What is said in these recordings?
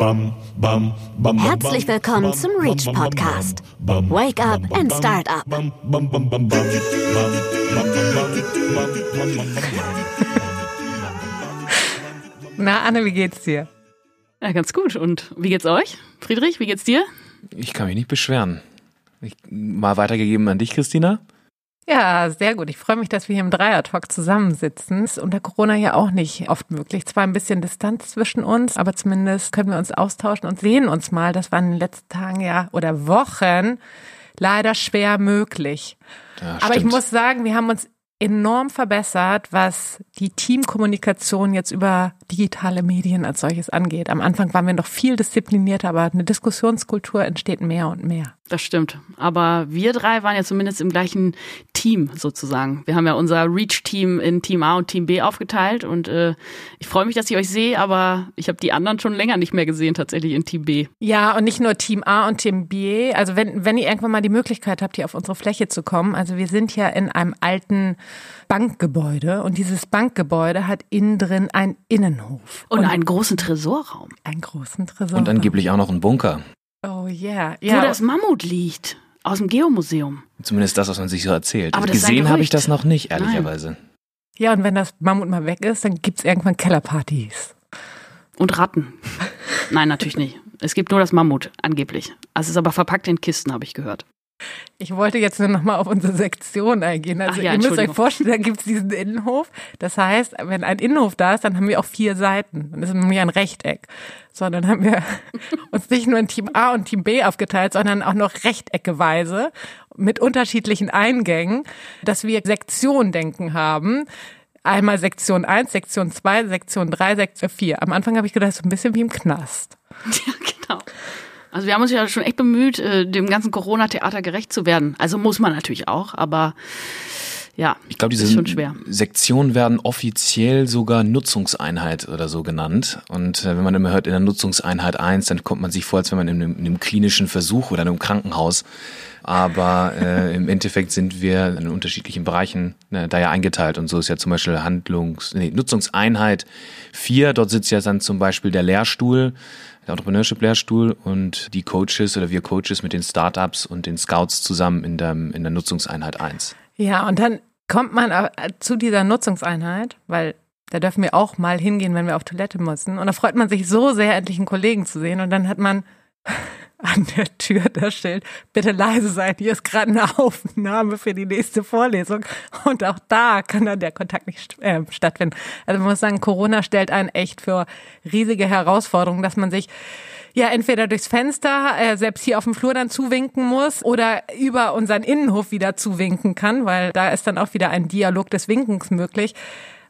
Herzlich willkommen zum Reach Podcast. Wake up and start up. Na, Anne, wie geht's dir? Ja, ganz gut. Und wie geht's euch? Friedrich, wie geht's dir? Ich kann mich nicht beschweren. Ich, mal weitergegeben an dich, Christina. Ja, sehr gut. Ich freue mich, dass wir hier im Dreier-Talk zusammensitzen. Ist unter Corona ja auch nicht oft möglich. Zwar ein bisschen Distanz zwischen uns, aber zumindest können wir uns austauschen und sehen uns mal. Das war in den letzten Tagen ja oder Wochen leider schwer möglich. Ja, aber ich muss sagen, wir haben uns enorm verbessert, was die Teamkommunikation jetzt über digitale Medien als solches angeht. Am Anfang waren wir noch viel disziplinierter, aber eine Diskussionskultur entsteht mehr und mehr. Das stimmt. Aber wir drei waren ja zumindest im gleichen Team sozusagen. Wir haben ja unser Reach-Team in Team A und Team B aufgeteilt und äh, ich freue mich, dass ich euch sehe, aber ich habe die anderen schon länger nicht mehr gesehen, tatsächlich in Team B. Ja, und nicht nur Team A und Team B. Also wenn, wenn ihr irgendwann mal die Möglichkeit habt, hier auf unsere Fläche zu kommen. Also wir sind ja in einem alten Bankgebäude und dieses Bankgebäude hat innen drin einen Innenhof. Und, einen großen Tresorraum, einen großen Tresor. Und angeblich auch noch ein Bunker. Oh yeah. wo ja. das Mammut liegt. Aus dem Geomuseum. Zumindest das, was man sich so erzählt. Aber Gesehen habe ich das noch nicht, ehrlicherweise. ja, und wenn das Mammut mal weg ist, dann gibt's irgendwann Kellerpartys. Und Ratten. Nein, natürlich nicht. Es gibt nur das Mammut, angeblich. Also es ist aber verpackt in Kisten, habe ich gehört. Ich wollte jetzt nur noch mal auf unsere Sektion eingehen. Also ja, ihr müsst euch vorstellen, da gibt's diesen Innenhof. Das heißt, wenn ein Innenhof da ist, dann haben wir auch vier Seiten. Dann ist es nämlich ein Rechteck. So, dann haben wir uns nicht nur in Team A und Team B aufgeteilt, sondern auch noch rechteckeweise mit unterschiedlichen Eingängen, dass wir Sektion-Denken haben. Einmal Sektion 1, Sektion 2, Sektion 3, Sektion 4. Am Anfang habe ich gedacht, so ein bisschen wie im Knast. Ja. Also wir haben uns ja schon echt bemüht, äh, dem ganzen Corona-Theater gerecht zu werden. Also muss man natürlich auch, aber ja, Ich glaube, diese. Sektionen werden offiziell sogar Nutzungseinheit oder so genannt. Und äh, wenn man immer hört, in der Nutzungseinheit 1, dann kommt man sich vor, als wenn man in einem, in einem klinischen Versuch oder in einem Krankenhaus. Aber äh, im Endeffekt sind wir in unterschiedlichen Bereichen ne, da ja eingeteilt. Und so ist ja zum Beispiel Handlungs-, nee, Nutzungseinheit 4. Dort sitzt ja dann zum Beispiel der Lehrstuhl, Entrepreneurship-Lehrstuhl und die Coaches oder wir Coaches mit den Startups und den Scouts zusammen in der, in der Nutzungseinheit 1. Ja, und dann kommt man äh, zu dieser Nutzungseinheit, weil da dürfen wir auch mal hingehen, wenn wir auf Toilette müssen. Und da freut man sich so sehr, endlich einen Kollegen zu sehen. Und dann hat man an der Tür das Schild, bitte leise sein, hier ist gerade eine Aufnahme für die nächste Vorlesung. Und auch da kann dann der Kontakt nicht äh, stattfinden. Also man muss sagen, Corona stellt einen echt für riesige Herausforderungen, dass man sich ja entweder durchs Fenster äh, selbst hier auf dem Flur dann zuwinken muss oder über unseren Innenhof wieder zuwinken kann, weil da ist dann auch wieder ein Dialog des Winkens möglich.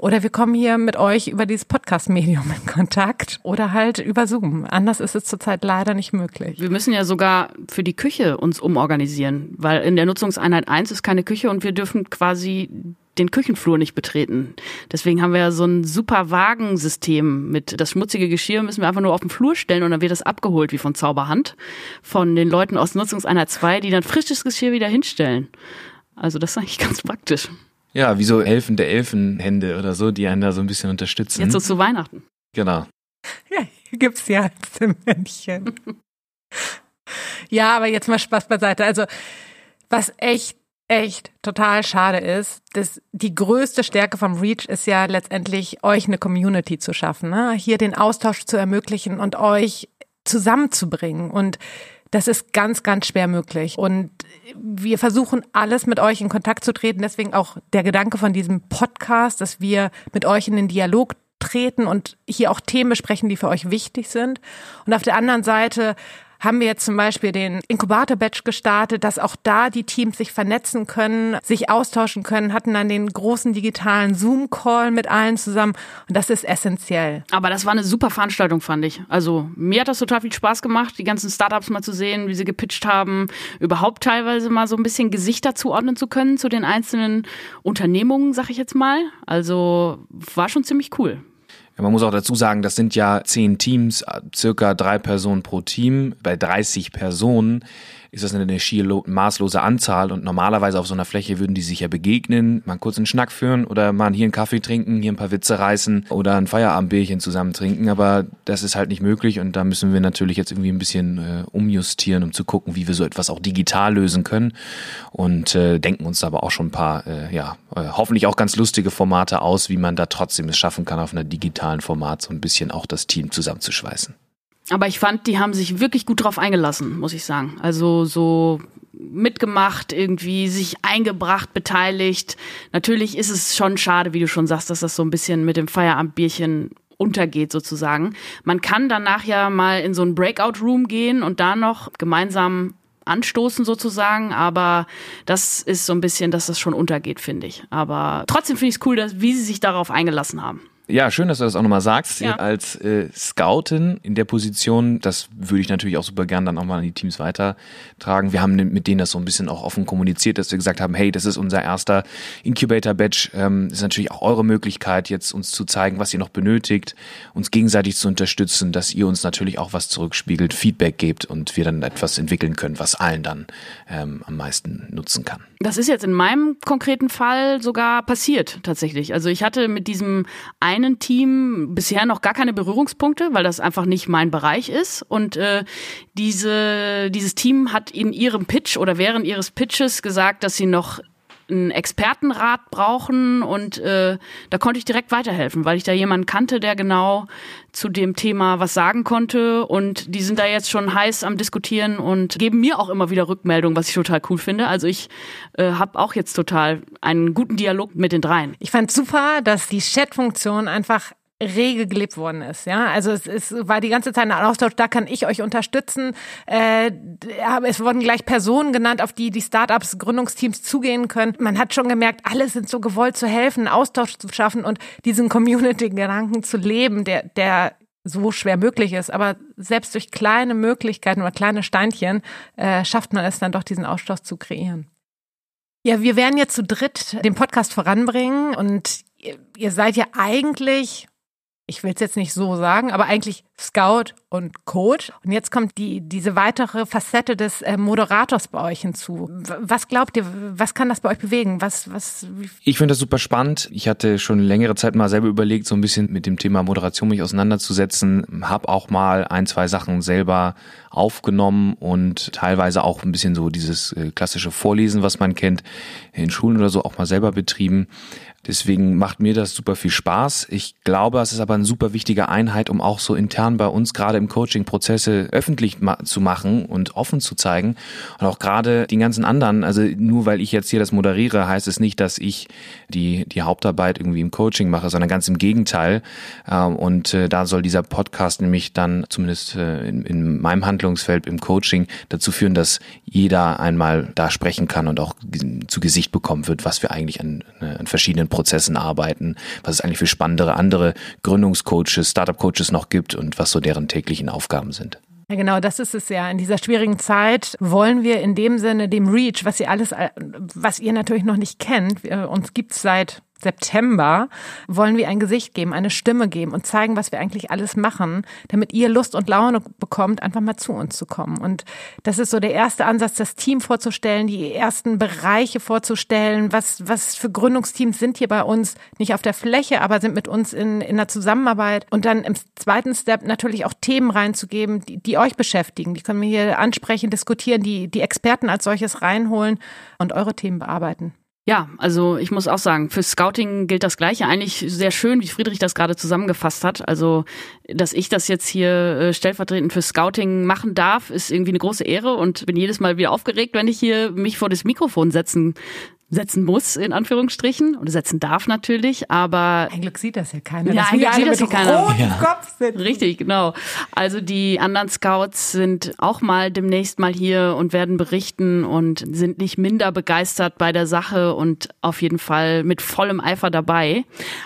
Oder wir kommen hier mit euch über dieses Podcast-Medium in Kontakt oder halt über Zoom. Anders ist es zurzeit leider nicht möglich. Wir müssen ja sogar für die Küche uns umorganisieren, weil in der Nutzungseinheit 1 ist keine Küche und wir dürfen quasi den Küchenflur nicht betreten. Deswegen haben wir ja so ein super Wagensystem mit das schmutzige Geschirr müssen wir einfach nur auf den Flur stellen und dann wird das abgeholt wie von Zauberhand von den Leuten aus Nutzungseinheit 2, die dann frisches Geschirr wieder hinstellen. Also das ist eigentlich ganz praktisch. Ja, wie so helfende Elfenhände oder so, die einen da so ein bisschen unterstützen. Jetzt so zu Weihnachten. genau. Ja, hier gibt's ja Männchen. ja, aber jetzt mal Spaß beiseite. Also, was echt, echt total schade ist, dass die größte Stärke vom Reach ist ja letztendlich, euch eine Community zu schaffen, ne? hier den Austausch zu ermöglichen und euch zusammenzubringen. Und das ist ganz, ganz schwer möglich. Und wir versuchen alles mit euch in Kontakt zu treten. Deswegen auch der Gedanke von diesem Podcast, dass wir mit euch in den Dialog treten und hier auch Themen besprechen, die für euch wichtig sind. Und auf der anderen Seite haben wir jetzt zum Beispiel den Inkubator-Batch gestartet, dass auch da die Teams sich vernetzen können, sich austauschen können, hatten dann den großen digitalen Zoom-Call mit allen zusammen und das ist essentiell. Aber das war eine super Veranstaltung, fand ich. Also mir hat das total viel Spaß gemacht, die ganzen Startups mal zu sehen, wie sie gepitcht haben, überhaupt teilweise mal so ein bisschen Gesichter zuordnen zu können zu den einzelnen Unternehmungen, sag ich jetzt mal. Also war schon ziemlich cool. Ja, man muss auch dazu sagen, das sind ja zehn Teams, äh, circa drei Personen pro Team. Bei 30 Personen ist das eine schier maßlose Anzahl? Und normalerweise auf so einer Fläche würden die sich ja begegnen, mal kurz einen Schnack führen oder mal hier einen Kaffee trinken, hier ein paar Witze reißen oder ein Feierabendbierchen zusammen trinken, aber das ist halt nicht möglich und da müssen wir natürlich jetzt irgendwie ein bisschen äh, umjustieren, um zu gucken, wie wir so etwas auch digital lösen können. Und äh, denken uns aber auch schon ein paar, äh, ja, äh, hoffentlich auch ganz lustige Formate aus, wie man da trotzdem es schaffen kann, auf einer digitalen Format so ein bisschen auch das Team zusammenzuschweißen. Aber ich fand, die haben sich wirklich gut drauf eingelassen, muss ich sagen. Also so mitgemacht, irgendwie sich eingebracht, beteiligt. Natürlich ist es schon schade, wie du schon sagst, dass das so ein bisschen mit dem Feierabendbierchen untergeht sozusagen. Man kann danach ja mal in so einen Breakout-Room gehen und da noch gemeinsam anstoßen sozusagen, aber das ist so ein bisschen, dass das schon untergeht, finde ich. Aber trotzdem finde ich es cool, dass, wie sie sich darauf eingelassen haben. Ja, schön, dass du das auch nochmal sagst. Ja. Als äh, Scoutin in der Position, das würde ich natürlich auch super gern dann auch mal an die Teams weitertragen. Wir haben mit denen das so ein bisschen auch offen kommuniziert, dass wir gesagt haben, hey, das ist unser erster Incubator-Badge. Ähm, ist natürlich auch eure Möglichkeit, jetzt uns zu zeigen, was ihr noch benötigt, uns gegenseitig zu unterstützen, dass ihr uns natürlich auch was zurückspiegelt, Feedback gebt und wir dann etwas entwickeln können, was allen dann ähm, am meisten nutzen kann. Das ist jetzt in meinem konkreten Fall sogar passiert, tatsächlich. Also ich hatte mit diesem einen Team bisher noch gar keine Berührungspunkte, weil das einfach nicht mein Bereich ist. Und äh, diese, dieses Team hat in ihrem Pitch oder während ihres Pitches gesagt, dass sie noch einen Expertenrat brauchen und äh, da konnte ich direkt weiterhelfen, weil ich da jemanden kannte, der genau zu dem Thema was sagen konnte und die sind da jetzt schon heiß am diskutieren und geben mir auch immer wieder Rückmeldungen, was ich total cool finde. Also ich äh, habe auch jetzt total einen guten Dialog mit den dreien. Ich fand super, dass die Chat-Funktion einfach rege gelebt worden ist. Ja, also es, es war die ganze Zeit ein Austausch. Da kann ich euch unterstützen. Äh, es wurden gleich Personen genannt, auf die die Startups, Gründungsteams zugehen können. Man hat schon gemerkt, alle sind so gewollt zu helfen, Austausch zu schaffen und diesen Community-Gedanken zu leben, der der so schwer möglich ist. Aber selbst durch kleine Möglichkeiten oder kleine Steinchen äh, schafft man es dann doch, diesen Austausch zu kreieren. Ja, wir werden jetzt zu dritt den Podcast voranbringen und ihr seid ja eigentlich ich will es jetzt nicht so sagen, aber eigentlich Scout und Coach. Und jetzt kommt die, diese weitere Facette des äh, Moderators bei euch hinzu. Was glaubt ihr, was kann das bei euch bewegen? Was, was? Ich finde das super spannend. Ich hatte schon längere Zeit mal selber überlegt, so ein bisschen mit dem Thema Moderation mich auseinanderzusetzen. Hab auch mal ein, zwei Sachen selber aufgenommen und teilweise auch ein bisschen so dieses äh, klassische Vorlesen, was man kennt, in Schulen oder so auch mal selber betrieben. Deswegen macht mir das super viel Spaß. Ich glaube, es ist aber eine super wichtige Einheit, um auch so intern bei uns gerade im Coaching Prozesse öffentlich ma zu machen und offen zu zeigen. Und auch gerade die ganzen anderen, also nur weil ich jetzt hier das moderiere, heißt es nicht, dass ich die, die Hauptarbeit irgendwie im Coaching mache, sondern ganz im Gegenteil. Ähm, und äh, da soll dieser Podcast nämlich dann zumindest äh, in, in meinem Handlungsfeld im Coaching dazu führen, dass jeder einmal da sprechen kann und auch zu Gesicht bekommen wird, was wir eigentlich an, äh, an verschiedenen Prozessen arbeiten, was es eigentlich für spannendere andere Gründungscoaches, Startup-Coaches noch gibt und was so deren täglichen Aufgaben sind. Ja, genau, das ist es ja. In dieser schwierigen Zeit wollen wir in dem Sinne dem Reach, was ihr alles, was ihr natürlich noch nicht kennt, uns gibt's seit September wollen wir ein Gesicht geben, eine Stimme geben und zeigen, was wir eigentlich alles machen, damit ihr Lust und Laune bekommt, einfach mal zu uns zu kommen. Und das ist so der erste Ansatz, das Team vorzustellen, die ersten Bereiche vorzustellen. Was, was für Gründungsteams sind hier bei uns? Nicht auf der Fläche, aber sind mit uns in, in der Zusammenarbeit. Und dann im zweiten Step natürlich auch Themen reinzugeben, die, die euch beschäftigen. Die können wir hier ansprechen, diskutieren, die, die Experten als solches reinholen und eure Themen bearbeiten. Ja, also ich muss auch sagen, für Scouting gilt das Gleiche. Eigentlich sehr schön, wie Friedrich das gerade zusammengefasst hat. Also, dass ich das jetzt hier äh, stellvertretend für Scouting machen darf, ist irgendwie eine große Ehre und bin jedes Mal wieder aufgeregt, wenn ich hier mich vor das Mikrofon setzen setzen muss, in Anführungsstrichen, oder setzen darf natürlich, aber. Ein Glück sieht das ja keiner. Ja, ein Glück sieht das ja keiner. Ja. Kopf sind. Richtig, genau. Also die anderen Scouts sind auch mal demnächst mal hier und werden berichten und sind nicht minder begeistert bei der Sache und auf jeden Fall mit vollem Eifer dabei.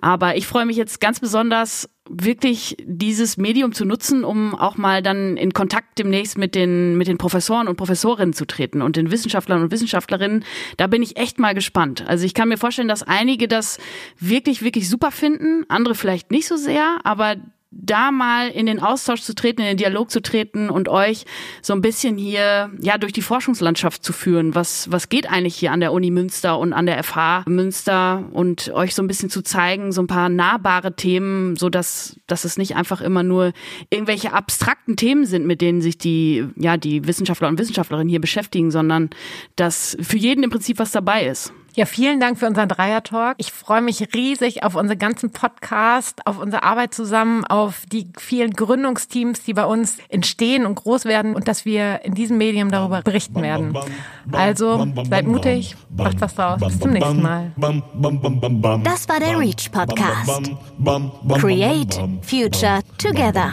Aber ich freue mich jetzt ganz besonders wirklich dieses Medium zu nutzen, um auch mal dann in Kontakt demnächst mit den, mit den Professoren und Professorinnen zu treten und den Wissenschaftlern und Wissenschaftlerinnen. Da bin ich echt mal gespannt. Also ich kann mir vorstellen, dass einige das wirklich, wirklich super finden, andere vielleicht nicht so sehr, aber da mal in den Austausch zu treten, in den Dialog zu treten und euch so ein bisschen hier ja durch die Forschungslandschaft zu führen. Was was geht eigentlich hier an der Uni Münster und an der FH Münster und euch so ein bisschen zu zeigen, so ein paar nahbare Themen, so dass dass es nicht einfach immer nur irgendwelche abstrakten Themen sind, mit denen sich die ja die Wissenschaftler und Wissenschaftlerinnen hier beschäftigen, sondern dass für jeden im Prinzip was dabei ist. Ja, vielen Dank für unseren Dreier-Talk. Ich freue mich riesig auf unsere ganzen Podcast, auf unsere Arbeit zusammen, auf die vielen Gründungsteams, die bei uns entstehen und groß werden und dass wir in diesem Medium darüber berichten werden. Also seid mutig, macht was draus. Bis zum nächsten Mal. Das war der Reach Podcast. Create Future Together.